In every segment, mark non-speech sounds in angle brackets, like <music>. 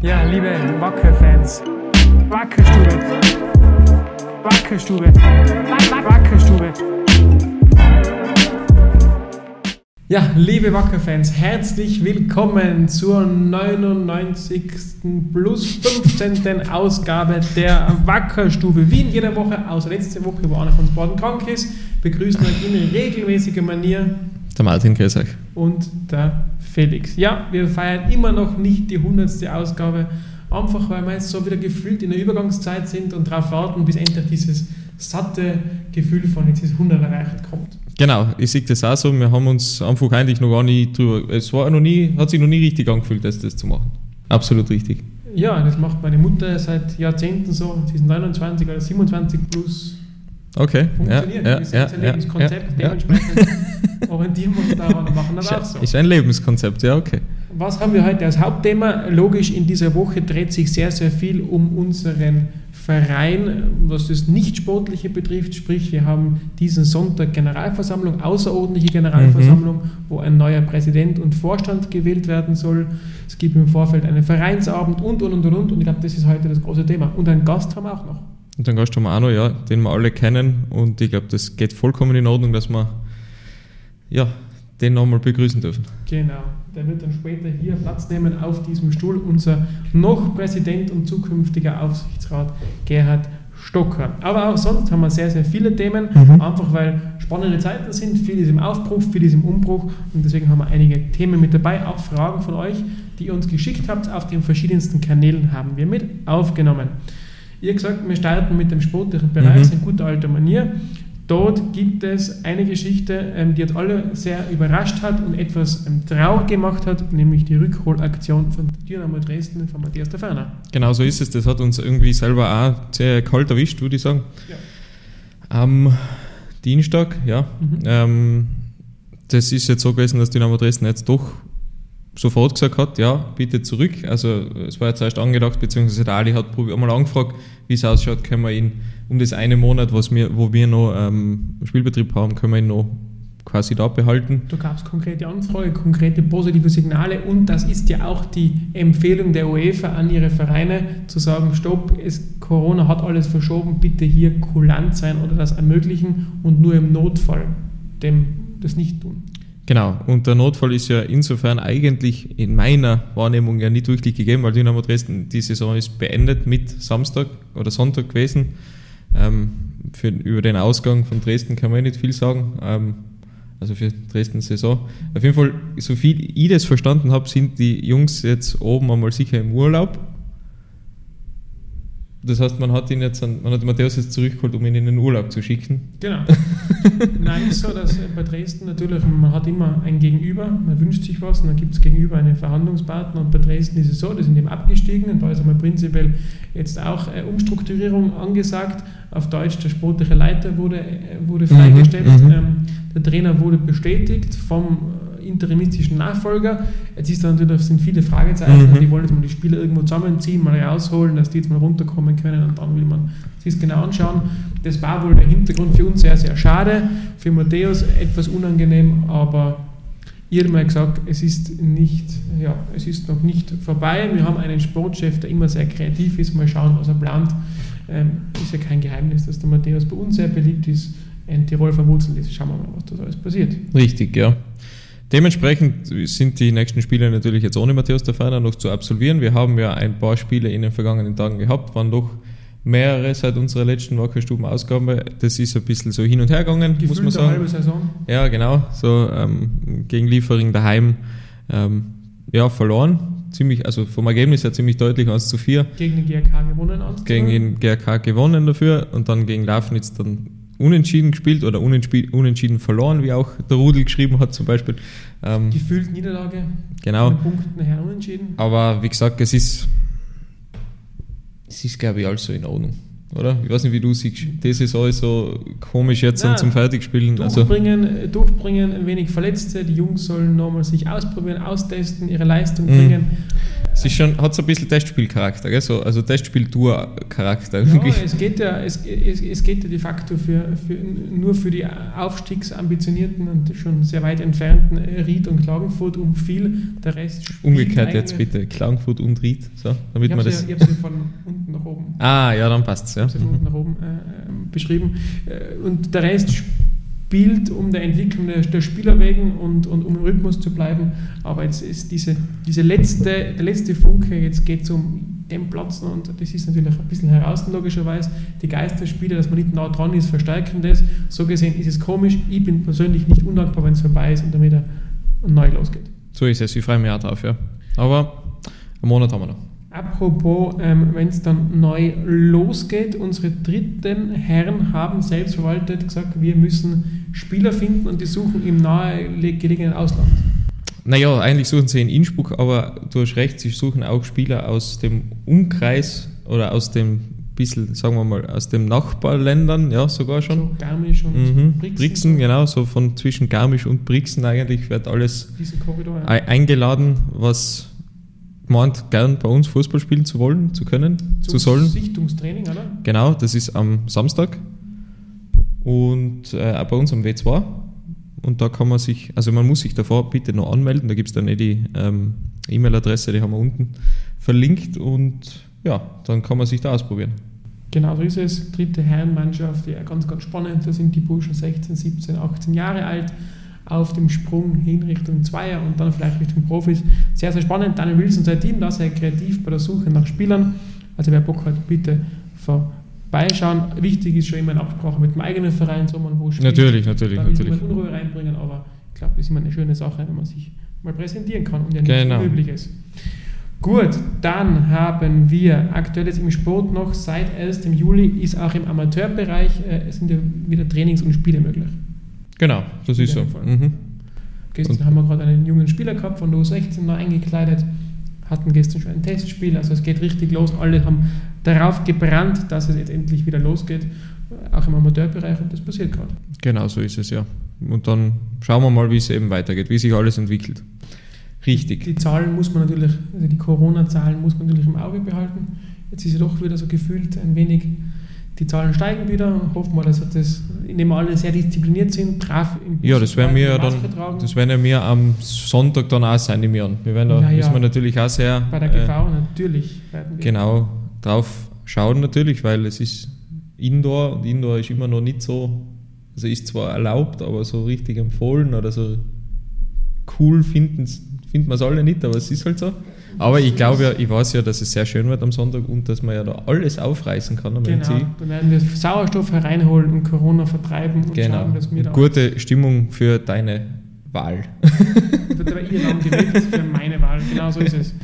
Ja, liebe Wacker-Fans, Wackerstube, Wackerstube, Wackerstube. Ja, liebe Wacker-Fans, herzlich willkommen zur 99. plus 15. Ausgabe der Wackerstube. Wie in jeder Woche, außer letzte Woche, wo einer von uns beiden krank ist, begrüßen euch in regelmäßiger Manier der Martin grüß euch. und der Felix. Ja, wir feiern immer noch nicht die 100. Ausgabe, einfach weil wir jetzt so wieder gefühlt in der Übergangszeit sind und darauf warten, bis endlich dieses satte Gefühl von jetzt ist 100 erreicht kommt. Genau, ich sehe das auch so. Wir haben uns einfach eigentlich noch gar nicht drüber. Es war noch nie, hat sich noch nie richtig angefühlt, das, das zu machen. Absolut richtig. Ja, das macht meine Mutter seit Jahrzehnten so. Sie ist 29 oder 27 plus Okay. funktioniert. Ja, ja, das ist ja, ein ja, Lebenskonzept. ja, Dementsprechend orientieren wir uns daran und machen das auch so. ist ein Lebenskonzept, ja, okay. Was haben wir heute als Hauptthema? Logisch, in dieser Woche dreht sich sehr, sehr viel um unseren Verein, was das Nicht-Sportliche betrifft. Sprich, wir haben diesen Sonntag Generalversammlung, außerordentliche Generalversammlung, Mhm. wo ein neuer Präsident und Vorstand gewählt werden soll. Es gibt im Vorfeld einen Vereinsabend und, und, und, und, und. Und ich glaube, das ist heute das große Thema. Und einen Gast haben wir auch noch. Und Gast haben wir auch noch, ja, den wir alle kennen. Und ich glaube, das geht vollkommen in Ordnung, dass wir ja, den nochmal begrüßen dürfen. Genau, der wird dann später hier Platz nehmen auf diesem Stuhl. Unser noch Präsident und zukünftiger Aufsichtsrat Gerhard Stocker. Aber auch sonst haben wir sehr, sehr viele Themen, Mhm. einfach weil spannende Zeiten sind, viel ist im Aufbruch, viel ist im Umbruch und deswegen haben wir einige Themen mit dabei, auch Fragen von euch, die ihr uns geschickt habt auf den verschiedensten Kanälen haben wir mit aufgenommen. Ihr gesagt, wir starten mit dem sportlichen Bereich, Mhm. in guter alter Manier. Dort gibt es eine Geschichte, ähm, die uns alle sehr überrascht hat und etwas ähm, traurig gemacht hat, nämlich die Rückholaktion von Dynamo Dresden von Matthias der Ferner. Genau so ist es. Das hat uns irgendwie selber auch sehr kalt erwischt, würde ich sagen. Am Dienstag, ja. Mhm. Ähm, das ist jetzt so gewesen, dass Dynamo Dresden jetzt doch sofort gesagt hat, ja, bitte zurück. Also es war jetzt erst angedacht, beziehungsweise der Ali hat einmal angefragt, wie es ausschaut, können wir ihn um das eine Monat, was wir, wo wir noch ähm, Spielbetrieb haben, können wir ihn noch quasi da behalten. Da gab es konkrete Anfrage, konkrete positive Signale und das ist ja auch die Empfehlung der UEFA an ihre Vereine, zu sagen, stopp, es, Corona hat alles verschoben, bitte hier kulant sein oder das ermöglichen und nur im Notfall dem das nicht tun. Genau, und der Notfall ist ja insofern eigentlich in meiner Wahrnehmung ja nicht wirklich gegeben, weil Dynamo Dresden, die Saison ist beendet mit Samstag oder Sonntag gewesen. Ähm, für, über den Ausgang von Dresden kann man ja nicht viel sagen, ähm, also für Dresden Saison. Auf jeden Fall, so viel ich das verstanden habe, sind die Jungs jetzt oben einmal sicher im Urlaub. Das heißt, man hat ihn jetzt, an, man hat Matthäus jetzt zurückgeholt, um ihn in den Urlaub zu schicken. Genau. <laughs> Nein, ist so, dass bei Dresden natürlich, man hat immer ein Gegenüber, man wünscht sich was und dann gibt es gegenüber einen Verhandlungspartner und bei Dresden ist es so, die sind eben abgestiegen und da ist einmal prinzipiell jetzt auch äh, Umstrukturierung angesagt. Auf Deutsch, der sportliche Leiter wurde, äh, wurde Mhm, freigestellt, mhm. ähm, der Trainer wurde bestätigt vom interimistischen Nachfolger. Jetzt ist da natürlich sind viele Fragezeichen, Mhm. die wollen jetzt mal die Spieler irgendwo zusammenziehen, mal rausholen, dass die jetzt mal runterkommen können und dann will man sich das genau anschauen. Das war wohl der Hintergrund für uns sehr, sehr schade. Für Matthäus etwas unangenehm, aber ihr mal gesagt, es ist, nicht, ja, es ist noch nicht vorbei. Wir haben einen Sportchef, der immer sehr kreativ ist. Mal schauen, was er plant. Ähm, ist ja kein Geheimnis, dass der Matthäus bei uns sehr beliebt ist, in Tirol verwurzelt ist. Schauen wir mal, was da alles passiert. Richtig, ja. Dementsprechend sind die nächsten Spiele natürlich jetzt ohne Matthäus der Ferner noch zu absolvieren. Wir haben ja ein paar Spiele in den vergangenen Tagen gehabt, waren doch mehrere seit unserer letzten Wackerstuben-Ausgabe. Das ist ein bisschen so hin und her gegangen, muss man Gefühlt sagen. halbe Saison. Ja, genau. So ähm, gegen Liefering daheim ähm, ja, verloren. Ziemlich, also vom Ergebnis her ziemlich deutlich 1 zu 4. Gegen den GRK gewonnen. Gegen den GRK gewonnen dafür und dann gegen Lafnitz dann unentschieden gespielt oder unentschieden, unentschieden verloren, wie auch der Rudel geschrieben hat zum Beispiel. Ähm, Gefühlt Niederlage. genau. Punkten her unentschieden. Aber wie gesagt, es ist, es ist glaube ich alles so in Ordnung, oder? Ich weiß nicht, wie du siehst. Saison ist so komisch jetzt Nein. zum Fertigspielen. Also, Durchbringen, äh, durchbringen, ein wenig Verletzte. Die Jungs sollen nochmal sich ausprobieren, austesten, ihre Leistung Mhm. bringen. Es ist schon, hat so ein bisschen Testspielcharakter, gell? So, also Testspiel-Tour-Charakter. Ja, es geht ja, es, es, es geht ja de facto für, für, nur für die aufstiegsambitionierten und schon sehr weit entfernten Ried und Klagenfurt um viel. Der Rest Umgekehrt jetzt bitte, Klagenfurt und Ried, so, damit ich man das. Ja, ich habe sie von unten nach oben. Ah, ja, dann passt es, ja. Ich habe sie von unten nach oben äh, beschrieben. Äh, Und der Rest spielt um der Entwicklung der, der Spieler wegen und, und um im Rhythmus zu bleiben. Aber jetzt ist diese, diese letzte, der letzte Funke, jetzt geht es um den Platz und das ist natürlich ein bisschen heraus, logischerweise. Die Geisterspiele, dass man nicht nah dran ist, verstärken das. So gesehen ist es komisch. Ich bin persönlich nicht undankbar, wenn es vorbei ist und damit er neu losgeht. So ist es, ich freue mich auch drauf, ja. Aber einen Monat haben wir noch. Apropos, ähm, wenn es dann neu losgeht, unsere dritten Herren haben selbstverwaltet gesagt, wir müssen Spieler finden und die suchen im nahegelegenen Ausland. Naja, eigentlich suchen sie in Innsbruck, aber du hast recht, sie suchen auch Spieler aus dem Umkreis oder aus dem bisschen, sagen wir mal, aus den Nachbarländern, ja, sogar schon. So Garmisch und Mhm. Brixen. Brixen, genau, so von zwischen Garmisch und Brixen eigentlich wird alles Korridor. Ja. ei- eingeladen, was meint, gern bei uns Fußball spielen zu wollen, zu können, zu Zum sollen. Sichtungstraining, oder? Genau, das ist am Samstag und äh, bei uns am W2. Und da kann man sich, also man muss sich davor bitte noch anmelden, da gibt es dann eh die ähm, E-Mail-Adresse, die haben wir unten verlinkt und ja, dann kann man sich da ausprobieren. Genau, so ist es. Dritte Herrenmannschaft, ja, ganz, ganz spannend. Da sind die Burschen 16, 17, 18 Jahre alt, auf dem Sprung hin Richtung Zweier und dann vielleicht Richtung Profis. Sehr, sehr spannend. Daniel Wilson, sein Team, da sehr kreativ bei der Suche nach Spielern. Also wer Bock hat, bitte vorbeischauen. Wichtig ist schon immer eine Absprache mit dem eigenen Verein, so man wo spielt. Natürlich, natürlich, Da natürlich. niemand Unruhe reinbringen, aber ich glaube, das ist immer eine schöne Sache, wenn man sich mal präsentieren kann und ja nichts Genau. Unübliches. Gut, dann haben wir aktuell jetzt im Sport noch, seit 1. Juli ist auch im Amateurbereich, äh, sind ja wieder Trainings und Spiele möglich. Genau, das ist so. Mhm. Gestern Und- haben wir gerade einen jungen Spieler gehabt von der U16 neu eingekleidet, hatten gestern schon ein Testspiel, also es geht richtig los. Alle haben darauf gebrannt, dass es jetzt endlich wieder losgeht, auch im Amateurbereich und das passiert gerade. Genau so ist es, ja. Und dann schauen wir mal, wie es eben weitergeht, wie sich alles entwickelt. Richtig. Die Zahlen muss man natürlich, also die Corona-Zahlen muss man natürlich im Auge behalten. Jetzt ist ja doch wieder so gefühlt ein wenig, die Zahlen steigen wieder und hoffen wir, dass das, indem wir alle sehr diszipliniert sind, brav im Ja, das werden wir ja dann, tragen. das werden ja wir am Sonntag dann auch sein, im Jahr. Wir werden da, Ja, ja. müssen wir natürlich auch sehr Bei der äh, GV natürlich werden wir. genau drauf schauen natürlich, weil es ist Indoor und Indoor ist immer noch nicht so, also ist zwar erlaubt, aber so richtig empfohlen oder so cool finden findet man es alle nicht, aber es ist halt so. Aber ich glaube ja, ich weiß ja, dass es sehr schön wird am Sonntag und dass man ja da alles aufreißen kann am Genau, NC. dann werden wir Sauerstoff hereinholen und Corona vertreiben und Genau. schauen, dass wir da gute Stimmung für deine Wahl. wird aber ihr Name gewählt für meine Wahl. Genau so ist es.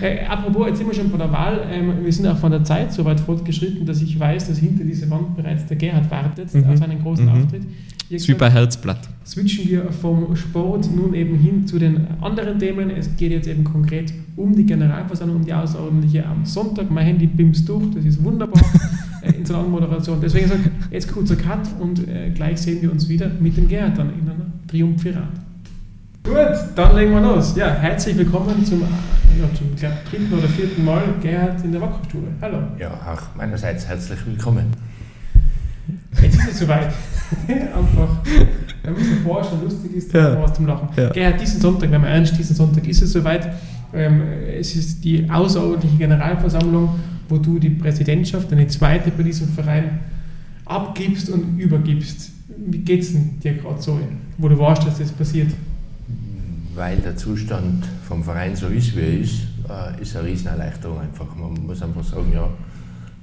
Äh, apropos, jetzt sind wir schon bei der Wahl. Ähm, wir sind auch von der Zeit so weit fortgeschritten, dass ich weiß, dass hinter dieser Wand bereits der Gerhard wartet Mhm. auf seinen großen Mhm. Auftritt. Wie ist wie bei Herzblatt. switchen wir vom Sport nun eben hin zu den anderen Themen. Es geht jetzt eben konkret um die Generalversammlung, um die außerordentliche am Sonntag. Mein Handy bimst durch, das ist wunderbar <laughs> äh, in so einer Moderation. Deswegen sage ich jetzt kurzer Cut und äh, gleich sehen wir uns wieder mit dem Gerhard dann in einer Triumphirat. Gut, dann legen wir los. Ja, herzlich willkommen zum, ja, zum glaub, dritten oder vierten Mal Gerhard in der Wackerstube. Hallo. Ja, auch meinerseits herzlich willkommen. Jetzt ist es soweit. <laughs> Einfach, wenn man sich vorstellen, lustig ist, dann Ja. was zum Lachen. Ja. Gerhard, diesen Sonntag, wenn wir ernst, diesen Sonntag ist es soweit. Ähm, es ist die außerordentliche Generalversammlung, wo du die Präsidentschaft, eine zweite bei diesem Verein, abgibst und übergibst. Wie geht es denn dir gerade so, wo du weißt, dass das passiert? Weil der Zustand vom Verein so ist, wie er ist, äh, ist eine Riesenerleichterung einfach. Man muss einfach sagen, ja,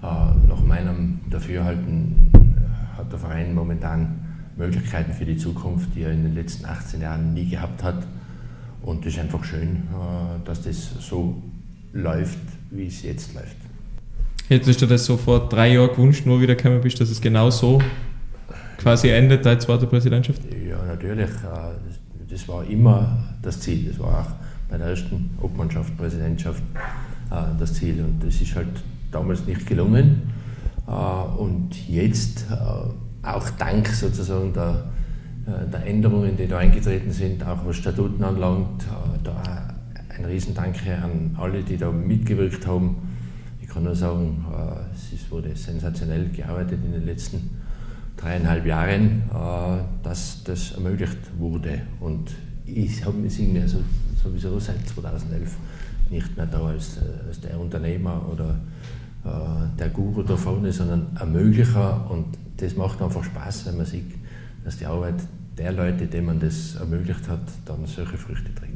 äh, nach meinem Dafürhalten äh, hat der Verein momentan Möglichkeiten für die Zukunft, die er in den letzten 18 Jahren nie gehabt hat. Und es ist einfach schön, dass das so läuft, wie es jetzt läuft. Hättest du das so vor drei Jahren gewünscht, nur wieder gekommen bist, dass es genau so quasi endet, deine zweite Präsidentschaft? Ja, natürlich. Das, das war immer das Ziel. Das war auch bei der ersten Obmannschaft, Präsidentschaft äh, das Ziel. Und das ist halt damals nicht gelungen. Äh, Und jetzt, äh, auch dank sozusagen der, der Änderungen, die da eingetreten sind, auch was Statuten anlangt, da ein Riesendanke an alle, die da mitgewirkt haben. Ich kann nur sagen, es wurde sensationell gearbeitet in den letzten dreieinhalb Jahren, dass das ermöglicht wurde. Und ich habe mich irgendwie also sowieso seit 2011 nicht mehr da als, äh, als der Unternehmer oder der Guru da vorne, sondern Ermöglicher. Und das macht einfach Spaß, wenn man sieht, dass die Arbeit der Leute, denen man das ermöglicht hat, dann solche Früchte trägt.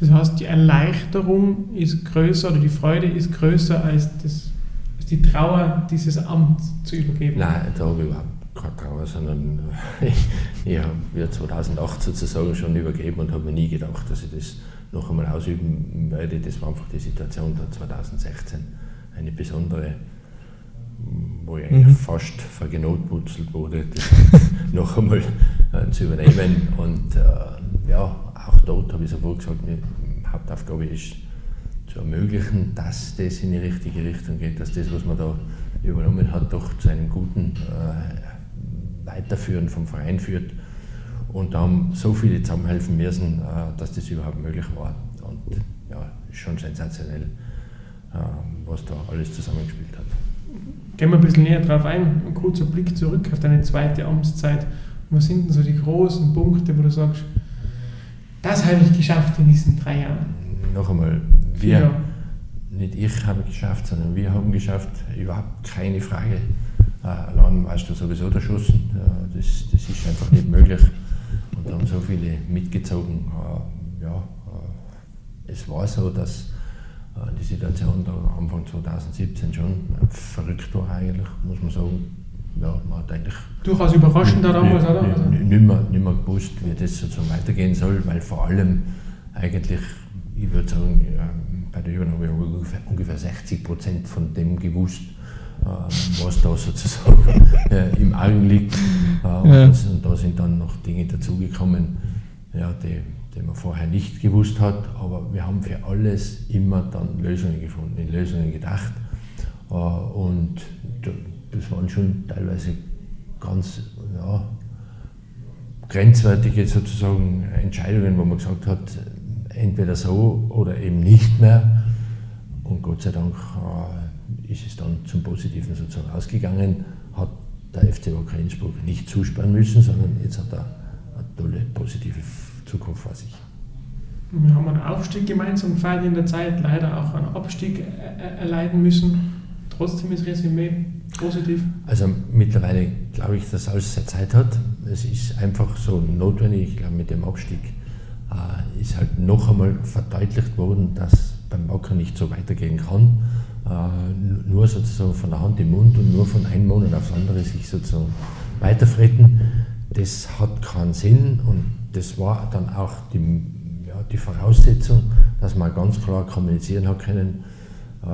Das heißt, die Erleichterung ist größer oder die Freude ist größer als, das, als die Trauer, dieses Amt zu übergeben? Nein, da habe ich überhaupt Trauer, sondern ich, habe 2008 sozusagen schon übergeben und habe mir nie gedacht, dass ich das noch einmal ausüben werde. Das war einfach die Situation da 2016, eine besondere wo ich eigentlich mhm. fast vergenotwurzelt wurde, das <laughs> noch einmal äh, zu übernehmen. Und äh, ja, auch dort habe ich sofort gesagt, meine Hauptaufgabe ist zu ermöglichen, dass das in die richtige Richtung geht, dass das, was man da übernommen hat, doch zu einem guten äh, Weiterführen vom Verein führt. Und da haben so viele zusammenhelfen müssen, äh, dass das überhaupt möglich war. Und ja, ist schon sensationell, äh, was da alles zusammengespielt hat. Gehen wir ein bisschen näher drauf ein. Ein kurzer Blick zurück auf deine zweite Amtszeit. Was sind denn so die großen Punkte, wo du sagst, das habe ich geschafft in diesen drei Jahren? Noch einmal, wir, ja. nicht ich habe geschafft, sondern wir haben geschafft, überhaupt keine Frage. Äh, allein weißt du sowieso der Schuss, äh, das, das ist einfach nicht möglich. Und da haben so viele mitgezogen. Äh, ja, es war so, dass die Situation da Anfang 2017 schon verrückt war eigentlich, muss man sagen. Ja, man hat eigentlich Durchaus überraschend da damals, oder? Nicht mehr, nicht mehr gewusst, wie das sozusagen weitergehen soll, weil vor allem eigentlich, ich würde sagen, bei der Übernahme habe ich ungefähr, ungefähr 60 Prozent von dem gewusst, was da sozusagen <laughs> äh, im Argen liegt. Und, ja. das, und da sind dann noch Dinge dazugekommen, ja, die den man vorher nicht gewusst hat, aber wir haben für alles immer dann Lösungen gefunden, in Lösungen gedacht. Äh, und das waren schon teilweise ganz ja, grenzwertige sozusagen Entscheidungen, wo man gesagt hat, entweder so oder eben nicht mehr. Und Gott sei Dank äh, ist es dann zum Positiven sozusagen ausgegangen, hat der FC Wacker Innsbruck nicht zusperren müssen, sondern jetzt hat er eine tolle positive Zukunft vor sich. Wir haben einen Aufstieg gemeinsam gefeiert in der Zeit, leider auch einen Abstieg erleiden müssen. Trotzdem ist Resümee positiv. Also mittlerweile glaube ich, dass alles seine Zeit hat. Es ist einfach so notwendig. Ich glaube, mit dem Abstieg äh, ist halt noch einmal verdeutlicht worden, dass beim Wacker nicht so weitergehen kann. Äh, nur sozusagen von der Hand im Mund und nur von einem Monat aufs andere sich sozusagen weiterfreten. Das hat keinen Sinn und das war dann auch die, ja, die Voraussetzung, dass man ganz klar kommunizieren hat können, äh,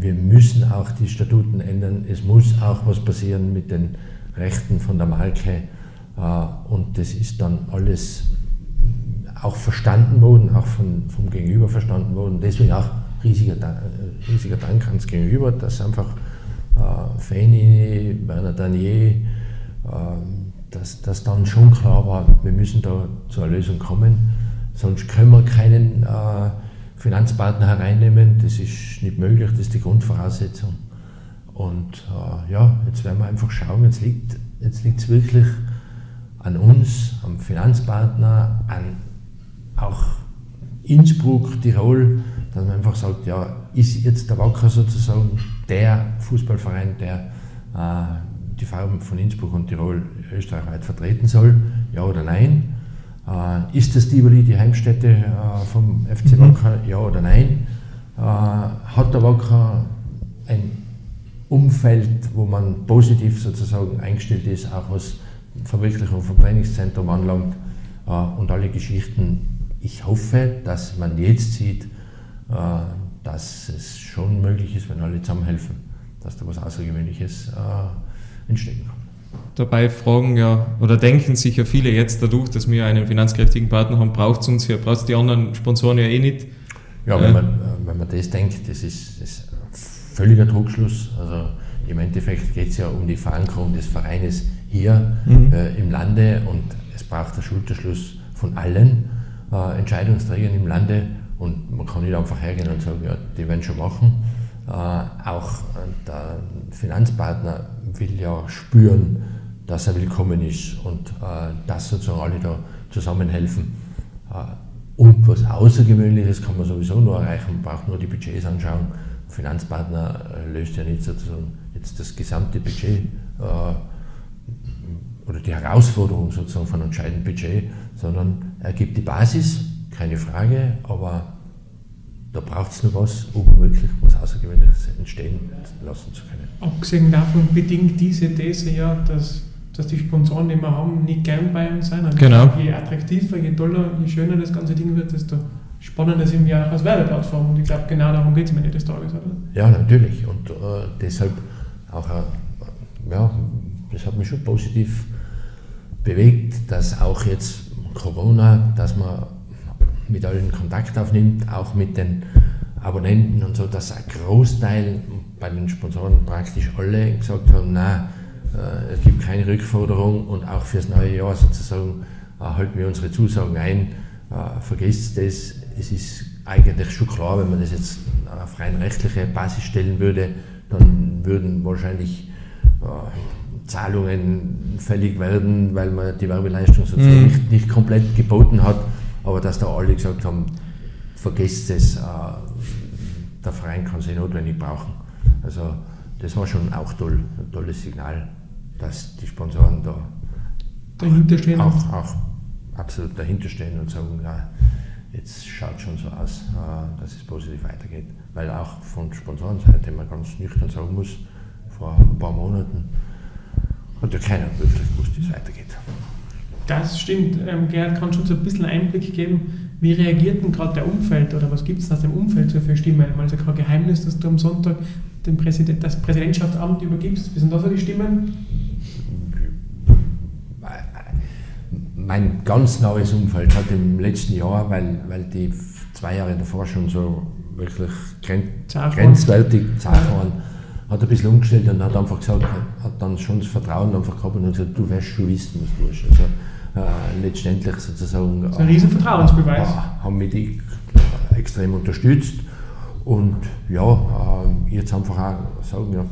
wir müssen auch die Statuten ändern, es muss auch was passieren mit den Rechten von der Marke äh, und das ist dann alles auch verstanden worden, auch von, vom Gegenüber verstanden worden. Deswegen auch riesiger, äh, riesiger Dank ans Gegenüber, dass einfach äh, Feni, Werner Danier, äh, dass, dass dann schon klar war, wir müssen da zu einer Lösung kommen, sonst können wir keinen äh, Finanzpartner hereinnehmen, das ist nicht möglich, das ist die Grundvoraussetzung. Und äh, ja, jetzt werden wir einfach schauen, jetzt liegt es jetzt wirklich an uns, am Finanzpartner, an auch Innsbruck, Tirol, dass man einfach sagt, ja, ist jetzt der Wacker sozusagen der Fußballverein, der äh, die Farben von Innsbruck und Tirol österreichweit vertreten soll, ja oder nein? Äh, ist das Tivoli die Heimstätte äh, vom FC mhm. Wacker, ja oder nein? Äh, hat der Wacker ein Umfeld, wo man positiv sozusagen eingestellt ist, auch was Verwirklichung vom Trainingszentrum anlangt äh, und alle Geschichten. Ich hoffe, dass man jetzt sieht, dass es schon möglich ist, wenn alle zusammenhelfen, dass da was Außergewöhnliches äh, entstehen kann. Dabei fragen ja oder denken sich ja viele jetzt dadurch, dass wir einen finanzkräftigen Partner haben, braucht es uns ja, braucht es die anderen Sponsoren ja eh nicht. Ja, wenn, äh, man, wenn man das denkt, das ist, das ist völliger Druckschluss. Also im Endeffekt geht es ja um die Verankerung des Vereines hier mhm. äh, im Lande und es braucht der Schulterschluss von allen äh, Entscheidungsträgern im Lande Und man kann nicht einfach hergehen und sagen, ja, die werden schon machen. Äh, auch der Finanzpartner will ja spüren, dass er willkommen ist und äh, dass sozusagen alle da zusammenhelfen. Äh, und was Außergewöhnliches kann man sowieso nur erreichen, man braucht nur die Budgets anschauen. Finanzpartner äh, löst ja nicht sozusagen jetzt das gesamte Budget äh, oder die Herausforderung sozusagen von entscheidendem Budget, sondern er gibt die Basis, keine Frage, aber da braucht es noch was, um wirklich was Außergewöhnliches entstehen lassen zu können. Abgesehen davon bedingt diese These ja, dass, dass die Sponsoren, die wir haben, nicht gern bei uns sein. Also genau. Je attraktiver, je toller, je schöner das ganze Ding wird, desto spannender sind wir auch als Werbeplattform. Und ich glaube, genau darum geht es mir nicht des Tages, oder? Ja, natürlich. Und äh, deshalb auch, äh, ja, das hat mich schon positiv bewegt, dass auch jetzt Corona, dass man mit allen Kontakt aufnimmt, auch mit den Abonnenten und so, dass ein Großteil bei den Sponsoren praktisch alle gesagt haben, nein, äh, es gibt keine Rückforderung und auch fürs neue Jahr sozusagen äh, halten wir unsere Zusagen ein, äh, vergesst das, es ist eigentlich schon klar, wenn man das jetzt auf rein rechtliche Basis stellen würde, dann würden wahrscheinlich Zahlungen fällig werden, weil man die Werbeleistung sozusagen mhm. nicht, nicht komplett geboten hat aber dass da alle gesagt haben, vergesst es, äh, der Verein kann sie notwendig brauchen. Also das war schon auch toll, ein tolles Signal, dass die Sponsoren da dahinter stehen. Auch, auch absolut dahinter stehen und sagen, ja, jetzt schaut schon so aus, äh, dass es positiv weitergeht. Weil auch von Sponsorenseite man ganz nüchtern sagen muss, vor ein paar Monaten hat ja keiner wirklich gewusst, wie es weitergeht. Das stimmt. Ähm, Gerhard, kannst du uns ein bisschen Einblick geben, wie reagiert denn gerade der Umfeld oder was gibt es aus dem Umfeld so für Stimmen? Also kein Geheimnis, dass du am Sonntag den Präsident, das Präsidentschaftsamt übergibst. Wie sind da so die Stimmen? Mein ganz neues Umfeld hat im letzten Jahr, weil, weil die zwei Jahre davor schon so wirklich gren grenzwertig zart waren, hat ein bisschen umgestellt und hat einfach gesagt, hat dann schon das Vertrauen einfach gehabt und hat gesagt, du wirst schon wissen, was du tust. Also, äh, letztendlich sozusagen. Das ist ein riesen Vertrauensbeweis. Äh, haben mich die extrem unterstützt. Und ja, äh, jetzt einfach auch sagen, ja,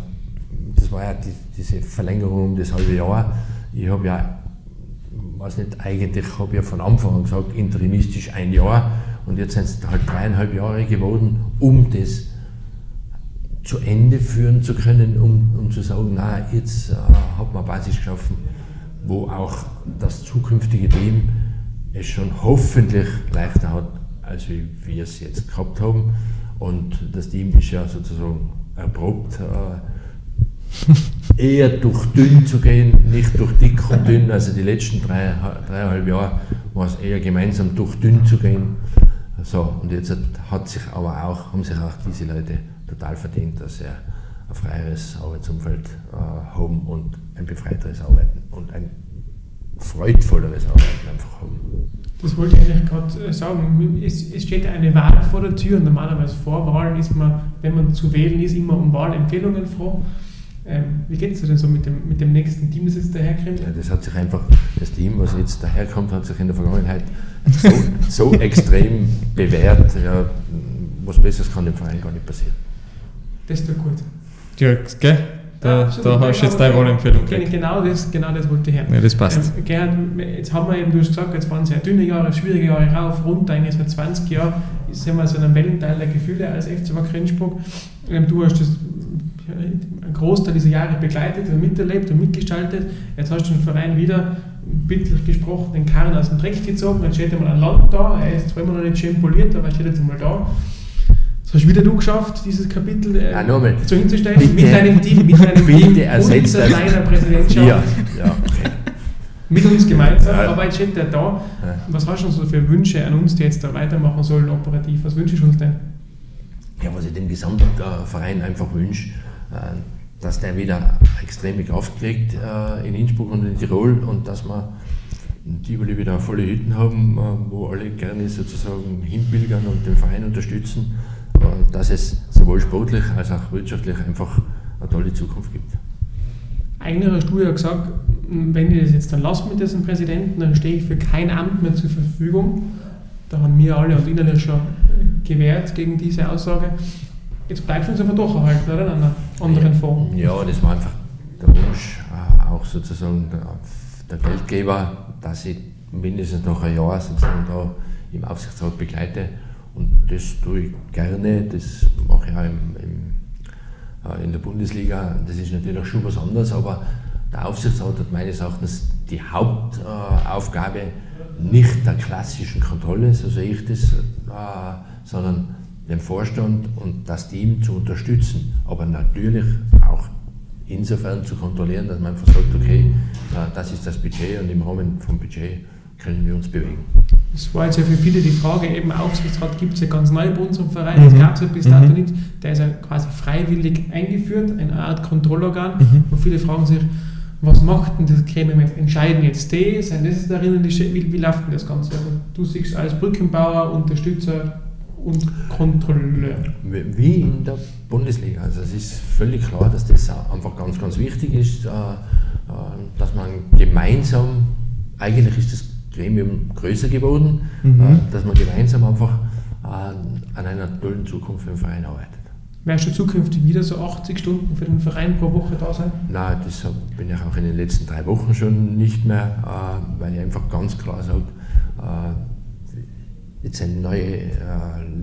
das war ja die, diese Verlängerung um das halbe Jahr. Ich habe ja, weiß nicht, eigentlich habe ich ja von Anfang an gesagt, interimistisch ein Jahr. Und jetzt sind es halt dreieinhalb Jahre geworden, um das zu Ende führen zu können, um, um zu sagen, na, jetzt äh, hat man Basis geschaffen wo auch das zukünftige Team es schon hoffentlich leichter hat, als wir es jetzt gehabt haben. Und das Team ist ja sozusagen erprobt, äh, eher durch dünn zu gehen, nicht durch dick und dünn. Also die letzten drei, dreieinhalb Jahre war es eher gemeinsam durch dünn zu gehen. So, und jetzt hat sich aber auch, haben sich auch diese Leute total verdient, dass er ein freieres Arbeitsumfeld äh, haben und ein befreiteres Arbeiten und ein freudvolleres Arbeiten einfach haben. Das wollte ich eigentlich gerade äh, sagen. Es, es, steht eine Wahl vor der Tür und normalerweise vor Wahlen ist man, wenn man zu wählen ist, immer um Wahlempfehlungen froh. Ähm, wie geht es dir denn so mit dem, mit dem nächsten Team, das jetzt daherkommt? Ja, das hat sich einfach, das Team, was jetzt daherkommt, hat sich in der Vergangenheit so, so <laughs> extrem bewährt. Ja, was Besseres kann dem Verein gar nicht passieren. Das ist doch gut. Ja, gell? Da, ja, da hast du jetzt deine Wahlempfehlung gekriegt. Genau das, genau das wollte ich hören. Ja, das passt. Ähm, Gerhard, jetzt haben wir eben, du hast gesagt, jetzt waren sehr dünne Jahre, schwierige Jahre rauf, runter, eigentlich seit 20 Jahren sind wir so einem Wellenteil der Gefühle als FC Wacker Innsbruck. Ähm, du hast das einen Großteil dieser Jahre begleitet und miterlebt und mitgestaltet. Jetzt hast du den Verein wieder, bildlich gesprochen, den Karren aus dem Dreck gezogen. Jetzt steht einmal ein Land da, er ist zwar immer noch nicht schön poliert, aber er steht jetzt einmal da. Das hast wieder du geschafft, dieses Kapitel äh, ja, so hinzustellen, bitte, mit deinem Team, mit deinem Team und kleinen Präsidentschaft. Ja, ja, mit uns gemeinsam, ja. aber jetzt steht der da. Was hast du so für Wünsche an uns, die jetzt da weitermachen sollen operativ? Was wünschst du uns denn? Ja, was ich dem gesamten Verein einfach wünsche, äh, dass der wieder extreme Kraft kriegt äh, in Innsbruck und in Tirol und dass wir die Tivoli wieder volle Hütten haben, äh, wo alle gerne sozusagen hinpilgern und den Verein unterstützen dass es sowohl sportlich als auch wirtschaftlich einfach eine tolle Zukunft gibt. Hast du ja gesagt, wenn ich das jetzt dann lasse mit diesem Präsidenten, dann stehe ich für kein Amt mehr zur Verfügung. Da haben wir alle und innerlich schon gewehrt gegen diese Aussage. Jetzt bleibst du uns aber doch erhalten, oder? In einer anderen Form. Ja, das war einfach der Wunsch, äh, auch sozusagen der, der Geldgeber, dass ich mindestens noch ein Jahr sozusagen da im Aufsichtsrat begleite. Und das tue ich gerne, das mache ich auch im, im, äh, in der Bundesliga. Das ist natürlich schon was anderes, aber der Aufsichtsrat hat meines Erachtens die Hauptaufgabe nicht der klassischen Kontrolle, so sehe ich das, äh, sondern den Vorstand und das Team zu unterstützen, aber natürlich auch insofern zu kontrollieren, dass man einfach sagt, okay, das ist das Budget und im Rahmen vom Budget können wir uns bewegen. Das war jetzt ja für viele die Frage, eben Aufsichtsrat gibt es ja ganz neu bei unserem Verein, mhm. das gab es ja bis dato mhm. nicht, der ist ja quasi freiwillig eingeführt, eine Art Kontrollorgan, mhm. wo viele fragen sich, was macht denn das Gremium jetzt? Entscheiden jetzt die? Sind das darin, wie, wie läuft denn das Ganze? Also du siehst als Brückenbauer, Unterstützer und Kontrolleur. Wie in der Bundesliga. Also es ist völlig klar, dass das einfach ganz, ganz wichtig ist, äh, äh, dass man gemeinsam, eigentlich ist das Gremium größer geworden, mhm. Äh, dass man gemeinsam einfach an einer tollen Zukunft für den Verein arbeitet. Wärst du zukünftig wieder so 80 Stunden für den Verein pro Woche da sein? Nein, das bin ich auch in den letzten drei Wochen schon nicht mehr, äh, weil ich einfach ganz klar sage, äh, jetzt sind neue äh,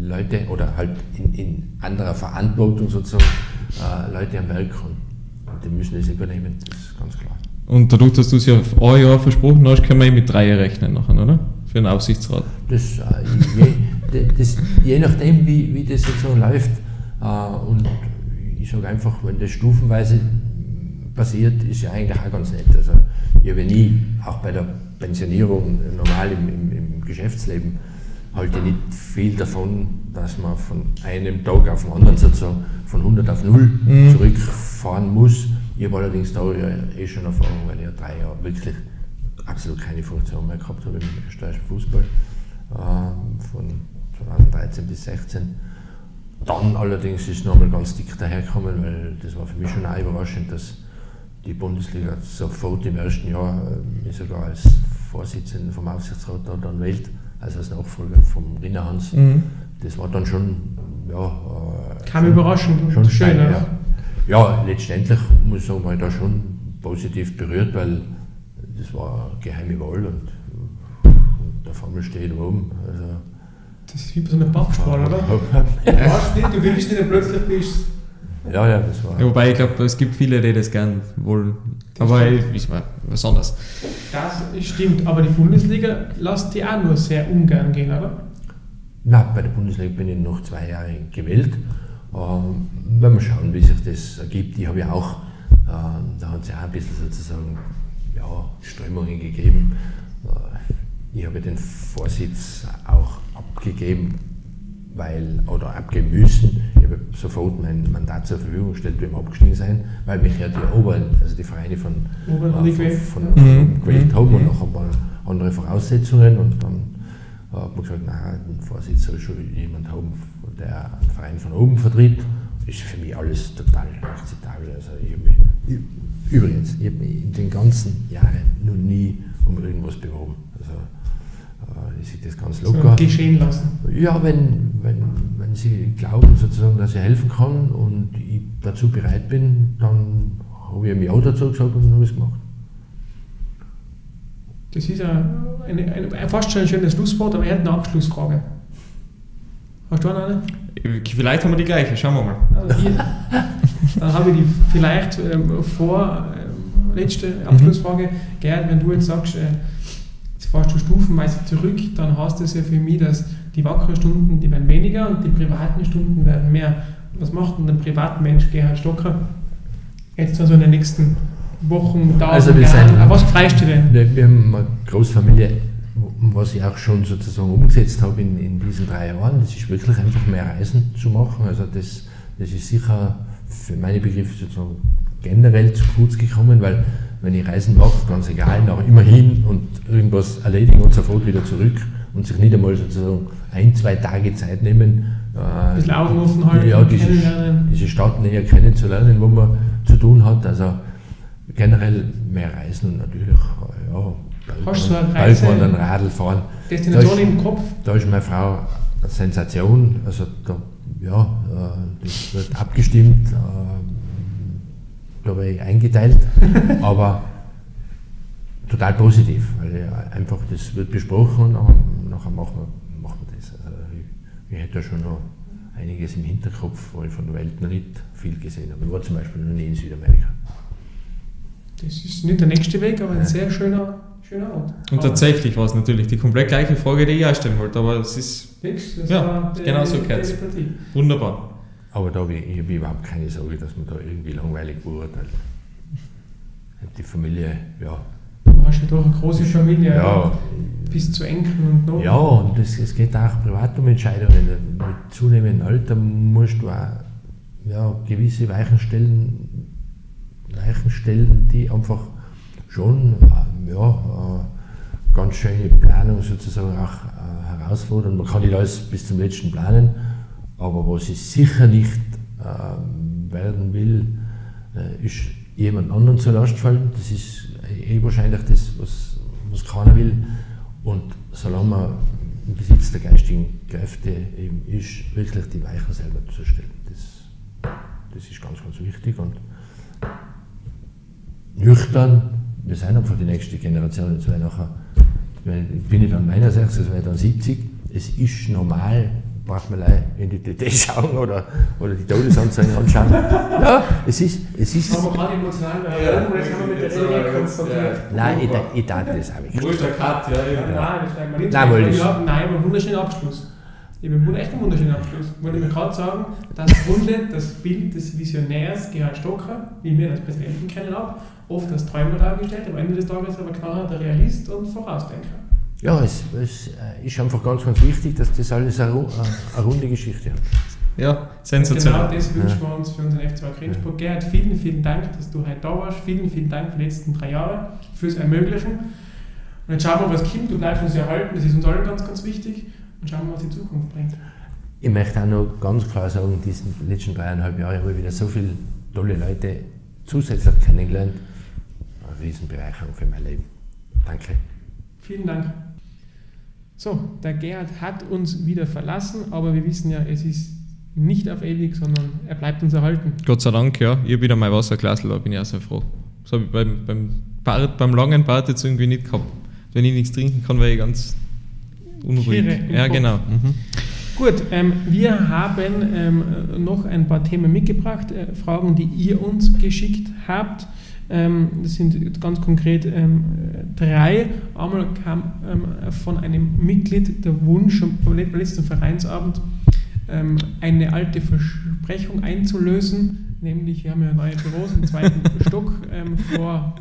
Leute oder halt in, in, anderer Verantwortung sozusagen Leute am Werk und, die müssen das übernehmen, das ist ganz klar. Und dadurch, dass du es ja auf ein Jahr versprochen hast, können wir mit drei rechnen nachher, oder? Für den Aufsichtsrat. Das, je, das, je nachdem, wie, wie das jetzt so läuft, äh, und ich sage einfach, wenn das stufenweise passiert, ist ja eigentlich auch ganz nett. Also ich habe nie, auch bei der Pensionierung normal im, im, im Geschäftsleben, halte nicht viel davon, dass man von einem Tag auf den anderen sozusagen von 100 auf 0 mhm. zurückfahren muss. Ich habe allerdings da ja eh schon Erfahrung, weil ich ja drei Jahre wirklich absolut keine Funktion mehr gehabt habe im österreichischen Fußball, äh, von 2013 bis 2016. Dann allerdings ist es nochmal ganz dick dahergekommen, weil das war für mich schon auch überraschend, dass die Bundesliga sofort im ersten Jahr äh, mich sogar als Vorsitzenden vom Aufsichtsrat da dann wählt, also als Nachfolger vom Rinnerhans. Mhm. Das war dann schon, ja. Äh, Kam überraschend schon schön, ja. Ja. letztendlich muss ich sagen, war ich da schon positiv berührt, weil das war eine geheime Wahl und, und der Formel steht oben. Also, das ist wie bei so einem Pappspar, oder? Du weißt nicht, du willst nicht, plötzlich bist ja, ja, das war. Ja, wobei ich glaube, es gibt viele, die das gern wollen. Das aber ich, ich war was anderes. Das stimmt, aber die Bundesliga lässt die auch nur sehr ungern gehen, oder? Nein, bei der Bundesliga bin ich noch zwei Jahre gewählt. Ähm, wenn wir schauen, wie sich das ergibt. Ich habe ja auch, ähm, da hat es ja auch ein bisschen sozusagen ja, Strömungen gegeben. Äh, ich habe den Vorsitz auch abgegeben, weil, oder abgeben müssen. Ich habe sofort mein Mandat zur Verfügung gestellt, wir abgestiegen sein, weil mich ja die Oberen, also die Vereine von, äh, von, von, mhm. gewählt haben und noch ein paar andere Voraussetzungen und dann äh, hat man gesagt, nein, den Vorsitz soll schon jemand haben, der einen Verein von oben vertritt. Ist für mich alles total akzeptabel. Also ich mich, übrigens, ich habe mich in den ganzen Jahren noch nie um irgendwas beworben. Also, äh, ich sehe das ganz locker. So geschehen lassen. Ja, wenn, wenn, wenn Sie glauben, sozusagen, dass ich helfen kann und ich dazu bereit bin, dann habe ich mir auch dazu gesagt und dann habe ich es gemacht. Das ist eine, eine, eine, fast schon ein schönes Schlusswort, aber er hat eine Abschlussfrage. Hast du eine? Vielleicht haben wir die gleiche, schauen wir mal. Also hier, <laughs> dann habe ich die vielleicht ähm, vor, äh, letzte Abschlussfrage. Mhm. Gerd, wenn du jetzt sagst, äh, jetzt fährst du stufenweise zurück, dann heißt das ja für mich, dass die wackeren Stunden, die werden weniger und die privaten Stunden werden mehr. Was macht denn der Privatmensch Gerhard Stocker jetzt also in den nächsten Wochen, Tagen, also wir Jahren? Sind, was freust du denn? Wir haben eine Großfamilie, was ich auch schon sozusagen umgesetzt habe in, in diesen drei Jahren, das ist wirklich einfach mehr Reisen zu machen. Also das, das ist sicher für meine Begriffe sozusagen generell zu kurz gekommen, weil wenn ich Reisen mache, ganz egal, nach immer hin und irgendwas erledigen und sofort wieder zurück und sich nicht einmal sozusagen ein, zwei Tage Zeit nehmen. Äh, ein bisschen Augen halten, ja, diese, diese Stadt näher kennenzulernen, wo man zu tun hat. Also generell mehr Reisen und natürlich, ja, Hast du so eine Reise, Radl fahren. Destination ist, im Kopf? Da ist meine Frau eine Sensation. Also da, ja, äh, das wird abgestimmt, äh, glaube ich, eingeteilt, <laughs> aber total positiv, weil einfach das wird besprochen und nachher, nachher machen, wir, machen wir das. Also ich, ich hätte da schon noch einiges im Hinterkopf, weil ich von der Welt noch nicht viel gesehen habe. Ich war zum Beispiel noch nie in Südamerika. Das ist nicht der nächste Weg, aber ein sehr schöner, schöner Ort. Und tatsächlich war es natürlich die komplett gleiche Frage, die ich auch stellen wollte, aber es ist Nix, das Ja, war genau so. Telepathie. wunderbar. Aber da habe ich, ich habe überhaupt keine Sorge, dass man da irgendwie langweilig beurteilt. Die Familie, ja. Du hast ja doch eine große Familie, Ja, bis zu Enkeln und noch. ja und es, es geht auch privat um Entscheidungen. Mit zunehmendem Alter musst du auch ja, gewisse Weichen stellen, Weichen stellen, die einfach schon äh, ja, äh, ganz schöne Planung sozusagen auch äh, herausfordern. Man kann nicht alles bis zum letzten planen, aber was ich sicher nicht werden will, ist jemand anderen zur Last fallen. Das ist eh wahrscheinlich das, was, was keiner will. Und solange man im Besitz der geistigen Kräfte eben ist, wirklich die Weichen selber zu stellen. Das, das ist ganz, ganz wichtig. Und nüchtern, wir sind einfach die nächste Generation, jetzt wäre nachher, ich bin nicht an meiner 60, es wäre dann 70, es ist normal, braucht man gleich in die TT schauen oder, oder die Todesanzeigen <laughs> anschauen. Ja, es ist, es ist, Aber gerade emotional, weil ja, jetzt haben wir mit der Rede konfrontiert. nein, ich, da- ich darf das auch nicht. Wo ist der Cut? Ja, Ja, ja. Nein, das stellen wir nicht. Nein, wir das- haben, wunderschönen Abschluss. Ich habe einen echt einen wunderschönen Abschluss. Wollte ich mir gerade sagen, das Grunde, das Bild des Visionärs Gerhard Stocker, wie wir als Präsidenten kennen, ab, oft als Träumer dargestellt, am Ende des Tages aber knallhart der Realist und Vorausdenker. Ja, es, es äh, ist einfach ganz, ganz wichtig, dass das alles eine, äh, eine runde Geschichte hat. ja Genau sensationell. das wünschen wir uns für unseren F2 Greensburg. Gerhard, vielen, vielen Dank, dass du heute da warst. Vielen, vielen Dank für die letzten drei Jahre, fürs Ermöglichen. Und jetzt schauen wir, was kommt. Du bleibst uns erhalten, das ist uns allen ganz, ganz wichtig. Und schauen wir, was die Zukunft bringt. Ich möchte auch noch ganz klar sagen, diesen letzten dreieinhalb Jahre habe ich wieder so viele tolle Leute zusätzlich kennengelernt. Eine Riesenbereicherung für mein Leben. Danke. Vielen Dank. So, der Gerhard hat uns wieder verlassen, aber wir wissen ja, es ist nicht auf ewig, sondern er bleibt uns erhalten. Gott sei Dank, ja. Ich habe wieder mein Wasserglas, da bin ich auch sehr froh. Das habe ich beim, beim, Bart, beim langen Bart jetzt irgendwie nicht gehabt. Wenn ich nichts trinken kann, wäre ich ganz unruhig. Kirre Ja, Kopf. genau. Mhm. Gut, ähm, wir haben ähm, noch ein paar Themen mitgebracht, äh, Fragen, die ihr uns geschickt habt. Ähm, das sind ganz konkret ähm, drei. Einmal kam ähm, von einem Mitglied der Wunsch am beim letzten Vereinsabend, ähm, eine alte Versprechung einzulösen, nämlich wir haben ja neue Büros im zweiten <laughs> Stock ähm, vor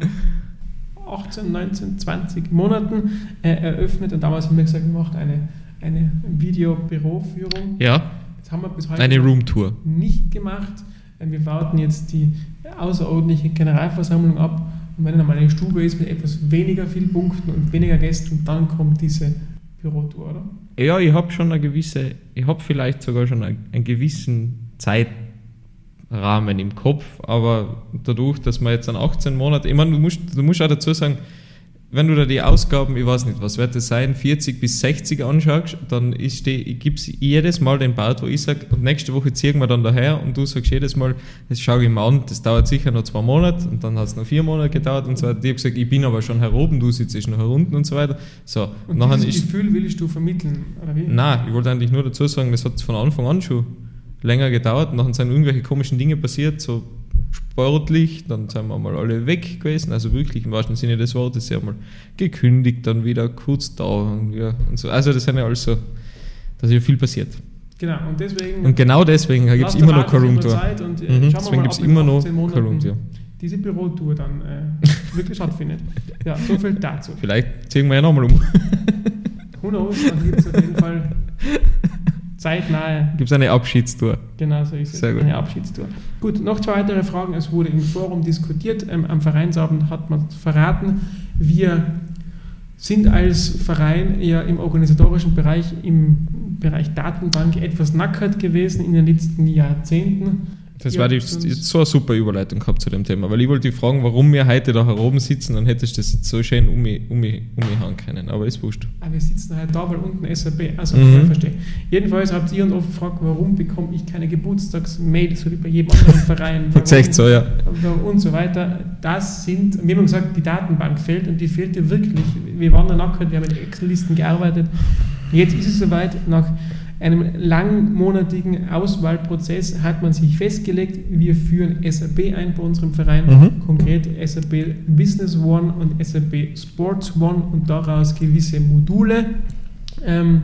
18, 19, 20 Monaten äh, eröffnet und damals haben wir gesagt, wir machen eine, eine Videobüroführung. Ja, Das haben wir bis heute eine Roomtour. nicht gemacht. Wir warten jetzt die außerordentliche Generalversammlung ab und wenn dann mal eine Stube ist mit etwas weniger viel Punkten und weniger Gästen, dann kommt diese Bürotour, oder? Ja, ich habe schon eine gewisse, ich habe vielleicht sogar schon einen, einen gewissen Zeitrahmen im Kopf, aber dadurch, dass man jetzt an 18 Monate, ich meine, du musst, du musst auch dazu sagen, wenn du da die Ausgaben, ich weiß nicht, was wird das sein, 40 bis 60 anschaust, dann gibt es jedes Mal den Bart, wo ich sage, und nächste Woche ziehen wir dann daher und du sagst jedes Mal, das schaue ich mir an, das dauert sicher noch zwei Monate und dann hat es noch vier Monate gedauert und so weiter. Ich habe gesagt, ich bin aber schon hier oben, du sitzt noch hier unten und so weiter. So, Und dieses Gefühl willst du vermitteln, oder wie? Nein, ich wollte eigentlich nur dazu sagen, das hat von Anfang an schon länger gedauert. Und dann sind irgendwelche komischen Dinge passiert, so sportlich, dann sind wir mal alle weg gewesen, also wirklich im wahrsten Sinne des Wortes, ja mal gekündigt, dann wieder kurz da und, wieder und so. Also das sind ja alles so, da ist ja viel passiert. Genau, und deswegen Und genau deswegen gibt es immer noch und äh, Mhm, deswegen gibt es immer noch 18 Monaten keine Roomtour. diese Bürotour dann äh, <laughs> wirklich stattfindet. Ja, so viel dazu. Vielleicht ziehen wir ja nochmal um. Who knows, dann gibt es auf jeden Fall <laughs> zeitnahe Gibt es eine Abschiedstour. Genau so ist es. Sehr gut. Eine Abschiedstour. Gut, noch zwei weitere Fragen. Es wurde im Forum diskutiert. Ähm, am Vereinsabend hat man verraten, wir sind als Verein ja im organisatorischen Bereich, im Bereich Datenbank etwas nackert gewesen in den letzten Jahrzehnten. Das Ja, war die, jetzt so eine super Überleitung gehabt zu dem Thema, weil ich wollte dich fragen, warum wir heute da oben sitzen, dann hättest du das jetzt so schön um mich, um mich, um mich hauen können, aber ist wurscht. Aber wir sitzen halt da, weil unten SAP. Also, Mhm. ich verstehe. Jedenfalls habt ihr uns oft gefragt, warum bekomme ich keine Geburtstagsmails, so wie bei jedem anderen Verein. <laughs> Echt so, ja. Und so weiter. Das sind, wir haben gesagt, die Datenbank fehlt und die fehlte wirklich. Wir waren dann nackert, wir haben mit Excel-Listen gearbeitet. Jetzt ist es soweit, nach einem langmonatigen Auswahlprozess hat man sich festgelegt, wir führen SAP ein bei unserem Verein, Mhm. konkret SAP Business One und SAP Sports One und daraus gewisse Module. Ähm,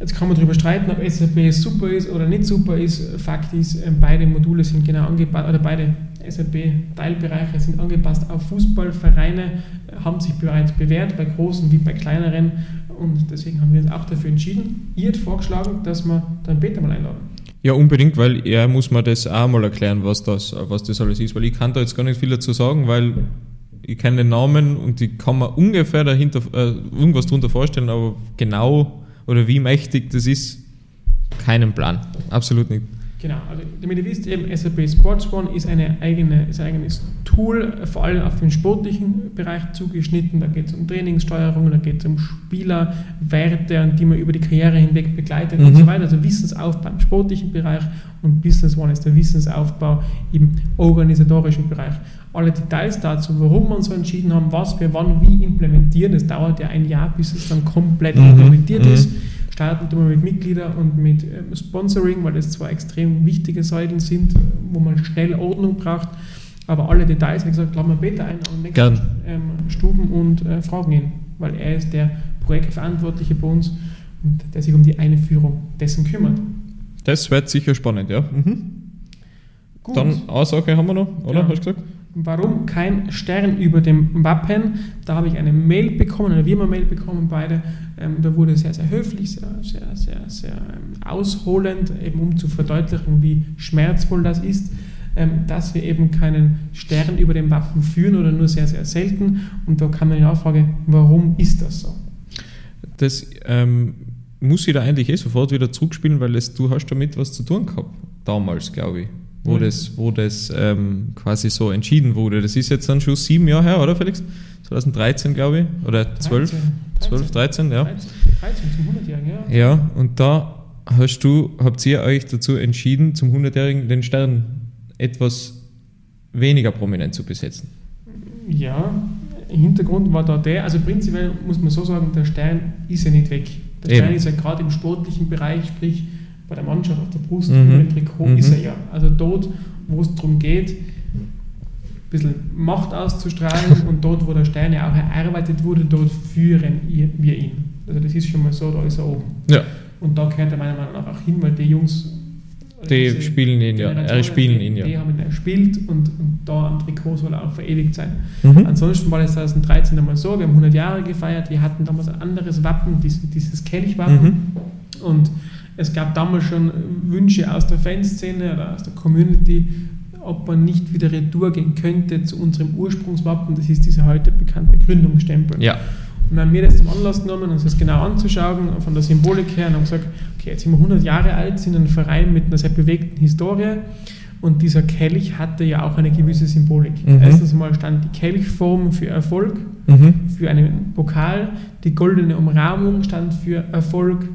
jetzt kann man darüber streiten, ob SAP super ist oder nicht super ist. Fakt ist, ähm, beide Module sind genau angepasst, oder beide SAP-Teilbereiche sind angepasst auf Fußballvereine, äh, haben sich bereits bewährt, bei großen wie bei kleineren. Und deswegen haben wir uns auch dafür entschieden. Ihr habt vorgeschlagen, dass wir dann Peter mal einladen. Ja, unbedingt, weil er muss mir das auch mal erklären, was das, was das alles ist, weil ich kann da jetzt gar nicht viel dazu sagen, weil ich kenne den Namen und ich kann mir ungefähr dahinter äh, irgendwas darunter vorstellen, aber genau oder wie mächtig das ist, keinen Plan. Absolut nicht. Genau, also damit ihr wisst, eben SAP Sports One ist, eine eigene, ist ein eigenes Tool, vor allem auf den sportlichen Bereich zugeschnitten. Da geht es um Trainingssteuerung, da geht es um Spielerwerte, und die man über die Karriere hinweg begleitet und Mhm. so weiter. Also Wissensaufbau im sportlichen Bereich und Business One ist der Wissensaufbau im organisatorischen Bereich. Alle Details dazu, warum wir uns so entschieden haben, was wir wann wie implementieren, das dauert ja ein Jahr, bis es dann komplett Mhm. implementiert Mhm. ist starten tun wir mit Mitgliedern und mit ähm, Sponsoring, weil das zwei extrem wichtige Säulen sind, wo man schnell Ordnung braucht. Aber alle Details, wie gesagt, laden wir Peter ein an den nächsten ähm, Stuben und äh, fragen ihn, weil er ist der Projektverantwortliche bei uns und der sich um die Einführung dessen kümmert. Das wird sicher spannend, ja. Mhm. Gut. Dann Aussage haben wir noch, oder? Ja. Hast du gesagt? Warum kein Stern über dem Wappen? Da habe ich eine Mail bekommen, oder wir haben eine Mail bekommen, beide. Ähm, da wurde sehr, sehr höflich, sehr, sehr, sehr, sehr ähm, ausholend, eben um zu verdeutlichen, wie schmerzvoll das ist, ähm, dass wir eben keinen Stern über dem Wappen führen oder nur sehr, sehr selten. Und da kam dann die Nachfrage, warum ist das so? Das ähm, muss ich da eigentlich eh sofort wieder zurückspielen, weil es, du hast damit was zu tun gehabt, damals, glaube ich, wo Mhm. das, wo das ähm, quasi so entschieden wurde. Das ist jetzt dann schon sieben Jahre her, oder Felix? 2013, glaube ich, oder 12, 12 13, ja. 13, 13 zum 100-Jährigen, ja. Ja, und da hast du, habt ihr euch dazu entschieden, zum 100-Jährigen den Stern etwas weniger prominent zu besetzen. Ja, Hintergrund war da der, also prinzipiell muss man so sagen, der Stern ist ja nicht weg. Der Eben. Stern ist ja gerade im sportlichen Bereich, sprich bei der Mannschaft auf der Brust, Mhm. über dem Trikot, Mhm. ist er ja. Also dort, wo es darum geht, ein bisschen Macht auszustrahlen <laughs> und dort, wo der Stern ja auch erarbeitet wurde, dort führen wir ihn. Also das ist schon mal so, da ist er oben. Ja, Und da gehört er meiner Meinung nach auch hin, weil die Jungs... die diese spielen ihn ja, er spielen ihn Die ja. haben ihn erspielt und, und da am Trikot soll er auch verewigt sein. Mhm. Ansonsten war das 2013 einmal so, wir haben 100 Jahre gefeiert, wir hatten damals ein anderes Wappen, dieses, dieses Kelchwappen. Mhm. Und es gab damals schon Wünsche aus der Fanszene oder aus der Community, ob man nicht wieder retour gehen könnte zu unserem Ursprungswappen, das ist dieser heute bekannte Gründungsstempel. Ja, Und dann haben wir das zum Anlass genommen, uns das genau anzuschauen, von der Symbolik her, und haben gesagt, okay, jetzt sind wir 100 Jahre alt, sind ein Verein mit einer sehr bewegten Historie und dieser Kelch hatte ja auch eine gewisse Symbolik. Mhm. Erstens mal stand die Kelchform für Erfolg, mhm. für einen Pokal, die goldene Umrahmung stand für Erfolg,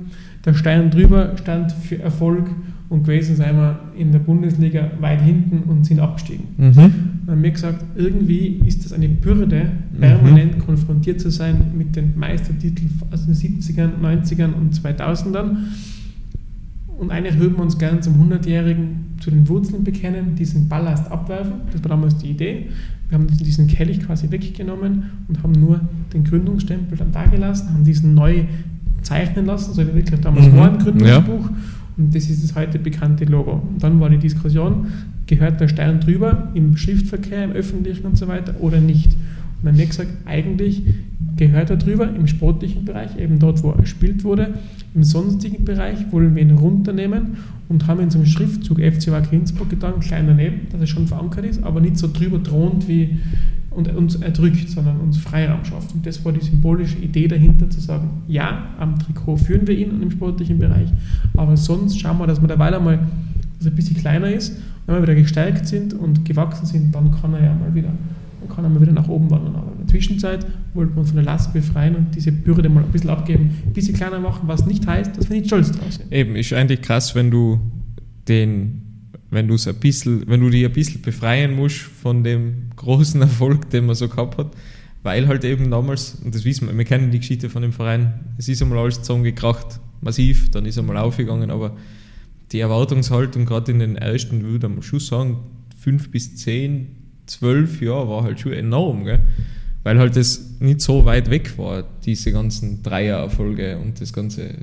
der Stein drüber stand für Erfolg und gewesen sind wir in der Bundesliga weit hinten und sind abgestiegen. Mhm. Und haben wir gesagt, irgendwie ist das eine Bürde, permanent konfrontiert zu sein mit den Meistertiteln aus den 70ern, 90ern und 2000ern. Und eigentlich würden wir uns gerne zum 100-Jährigen zu den Wurzeln bekennen, diesen Ballast abwerfen. Das war damals die Idee. Wir haben diesen- Kelch quasi weggenommen und haben nur den Gründungsstempel dann da gelassen, haben diesen neu zeichnen lassen, so wie wirklich damals Mhm. war im Gründungsbuch. Und das ist das heute bekannte Logo. Und dann war die Diskussion, gehört der Stern drüber im Schriftverkehr, im öffentlichen und so weiter oder nicht? Und dann haben wir gesagt, eigentlich gehört er drüber im sportlichen Bereich, eben dort, wo er gespielt wurde. Im sonstigen Bereich wollen wir ihn runternehmen und haben ihn zum Schriftzug FC Wacker Innsbruck getan, klein daneben, dass er schon verankert ist, aber nicht so drüber thront wie und uns erdrückt, sondern uns Freiraum schafft. Und das war die symbolische Idee dahinter, zu sagen, ja, am Trikot führen wir ihn im sportlichen Bereich, aber sonst schauen wir, dass wir derweil einmal dass ein bisschen kleiner ist wenn wir wieder gestärkt sind und gewachsen sind, dann kann er ja mal wieder, dann kann er mal wieder nach oben wandern. Aber in der Zwischenzeit wollte man von der Last befreien und diese Bürde mal ein bisschen abgeben, ein bisschen kleiner machen, was nicht heißt, dass wir nicht stolz drauf sind. Eben, ist eigentlich krass, wenn du den, wenn du es ein bisschen, wenn du dich ein bisschen befreien musst von dem <laughs> großen Erfolg, den man so gehabt hat, weil halt eben damals, und das wissen wir, wir kennen die Geschichte von dem Verein, es ist einmal alles zusammengekracht, massiv, dann ist einmal aufgegangen, aber die Erwartungshaltung gerade in den ersten, würde man schon sagen, fünf bis zehn, zwölf Jahre war halt schon enorm, gell? weil halt das nicht so weit weg war, diese ganzen Dreiererfolge und das ganze,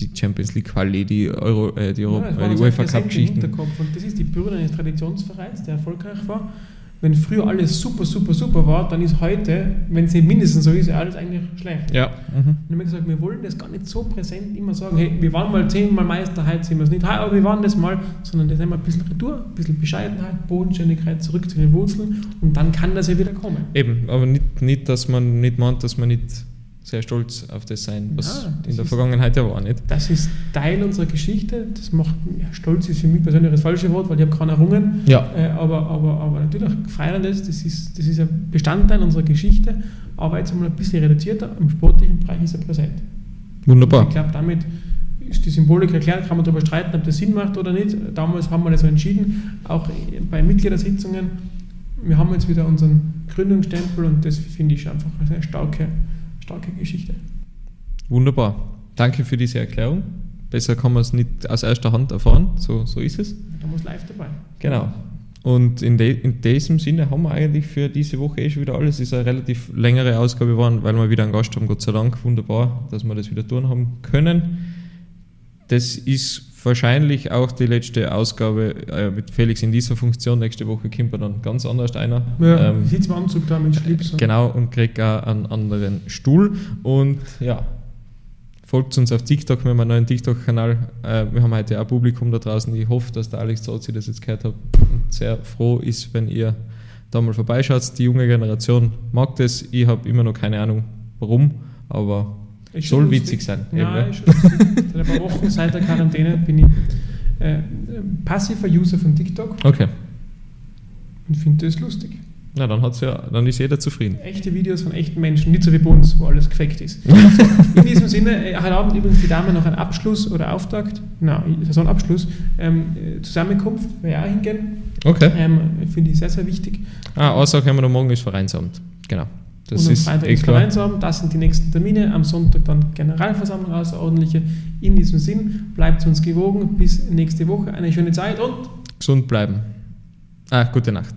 die Champions League Quali, die Euro, äh, die, Euro, Ja, äh, die UEFA Cup Geschichten. Und das ist die Bürde eines Traditionsvereins, der erfolgreich war. Wenn früher alles super, super, super war, dann ist heute, wenn es nicht mindestens so ist, alles eigentlich schlecht. Ja, mhm. Und ich habe gesagt, wir wollen das gar nicht so präsent immer sagen, hey, wir waren mal zehnmal Meister, heute sind wir es nicht, hey, aber wir waren das mal, sondern das einmal ein bisschen Retour, ein bisschen Bescheidenheit, Bodenständigkeit, zurück zu den Wurzeln und dann kann das ja wieder kommen. Eben, aber nicht, nicht, dass man nicht meint, dass man nicht sehr stolz auf das sein, was Ja, das in der Vergangenheit ja war, nicht? Das ist Teil unserer Geschichte, das macht, ja, stolz ist für mich persönlich das falsche Wort, weil ich habe keinen errungen, Ja. Äh, aber, aber, aber natürlich feiern das, das ist, das ist ein Bestandteil unserer Geschichte, aber jetzt einmal ein bisschen reduzierter, im sportlichen Bereich ist er präsent. Ich Wunderbar. glaube, damit ist die Symbolik erklärt, kann man darüber streiten, ob das Sinn macht oder nicht. Damals haben wir das so entschieden, auch bei Mitgliedersitzungen. Wir haben jetzt wieder unseren Gründungsstempel und das finde ich einfach eine sehr starke, starke Geschichte. Wunderbar. Danke für diese Erklärung. Besser kann man es nicht aus erster Hand erfahren, so, so ist es. Da muss live dabei. Genau. Und in, de, in diesem Sinne haben wir eigentlich für diese Woche eh schon wieder alles. Es ist eine relativ längere Ausgabe geworden, weil wir wieder einen Gast haben, Gott sei Dank. Wunderbar, dass wir das wieder tun haben können. Das ist wahrscheinlich auch die letzte Ausgabe äh, mit Felix in dieser Funktion. Nächste Woche kommt er dann ganz anders einer. Ja, Ähm, ich sitze im Anzug da mit Schlips. Genau, und kriegt auch einen anderen Stuhl. Und ja, folgt uns auf TikTok, wir haben einen neuen TikTok-Kanal. Äh, wir haben heute auch Publikum da draußen. Ich hoffe, dass der Alex Zozi das jetzt gehört hat und sehr froh ist, wenn ihr da mal vorbeischaut. Die junge Generation mag das. Ich habe immer noch keine Ahnung, warum, aber Ist schon soll witzig sein. Ja, eben, ne? Seit ein paar Wochen, seit der Quarantäne, bin ich äh, passiver User von TikTok Okay, und finde das lustig. na dann, hat's ja, dann ist jeder zufrieden. Echte Videos von echten Menschen, nicht so wie bei uns, wo alles gefaked ist. <laughs> In diesem Sinne, äh, heute Abend übrigens die Dame noch ein Abschluss oder Auftakt, na, Saisonabschluss, ähm, äh, Zusammenkunft, ich auch hingehen. Okay. Ähm, Finde ich sehr, sehr wichtig. Ah, Aussage haben wir noch morgen ist Vereinsamt. Genau. Das und am ist Freitag eh ist klar. Vereinsabend, das sind die nächsten Termine. Am Sonntag dann Generalversammlung außerordentliche. In diesem Sinn, bleibt uns gewogen. Bis nächste Woche. Eine schöne Zeit und Gesund bleiben. Ah, gute Nacht.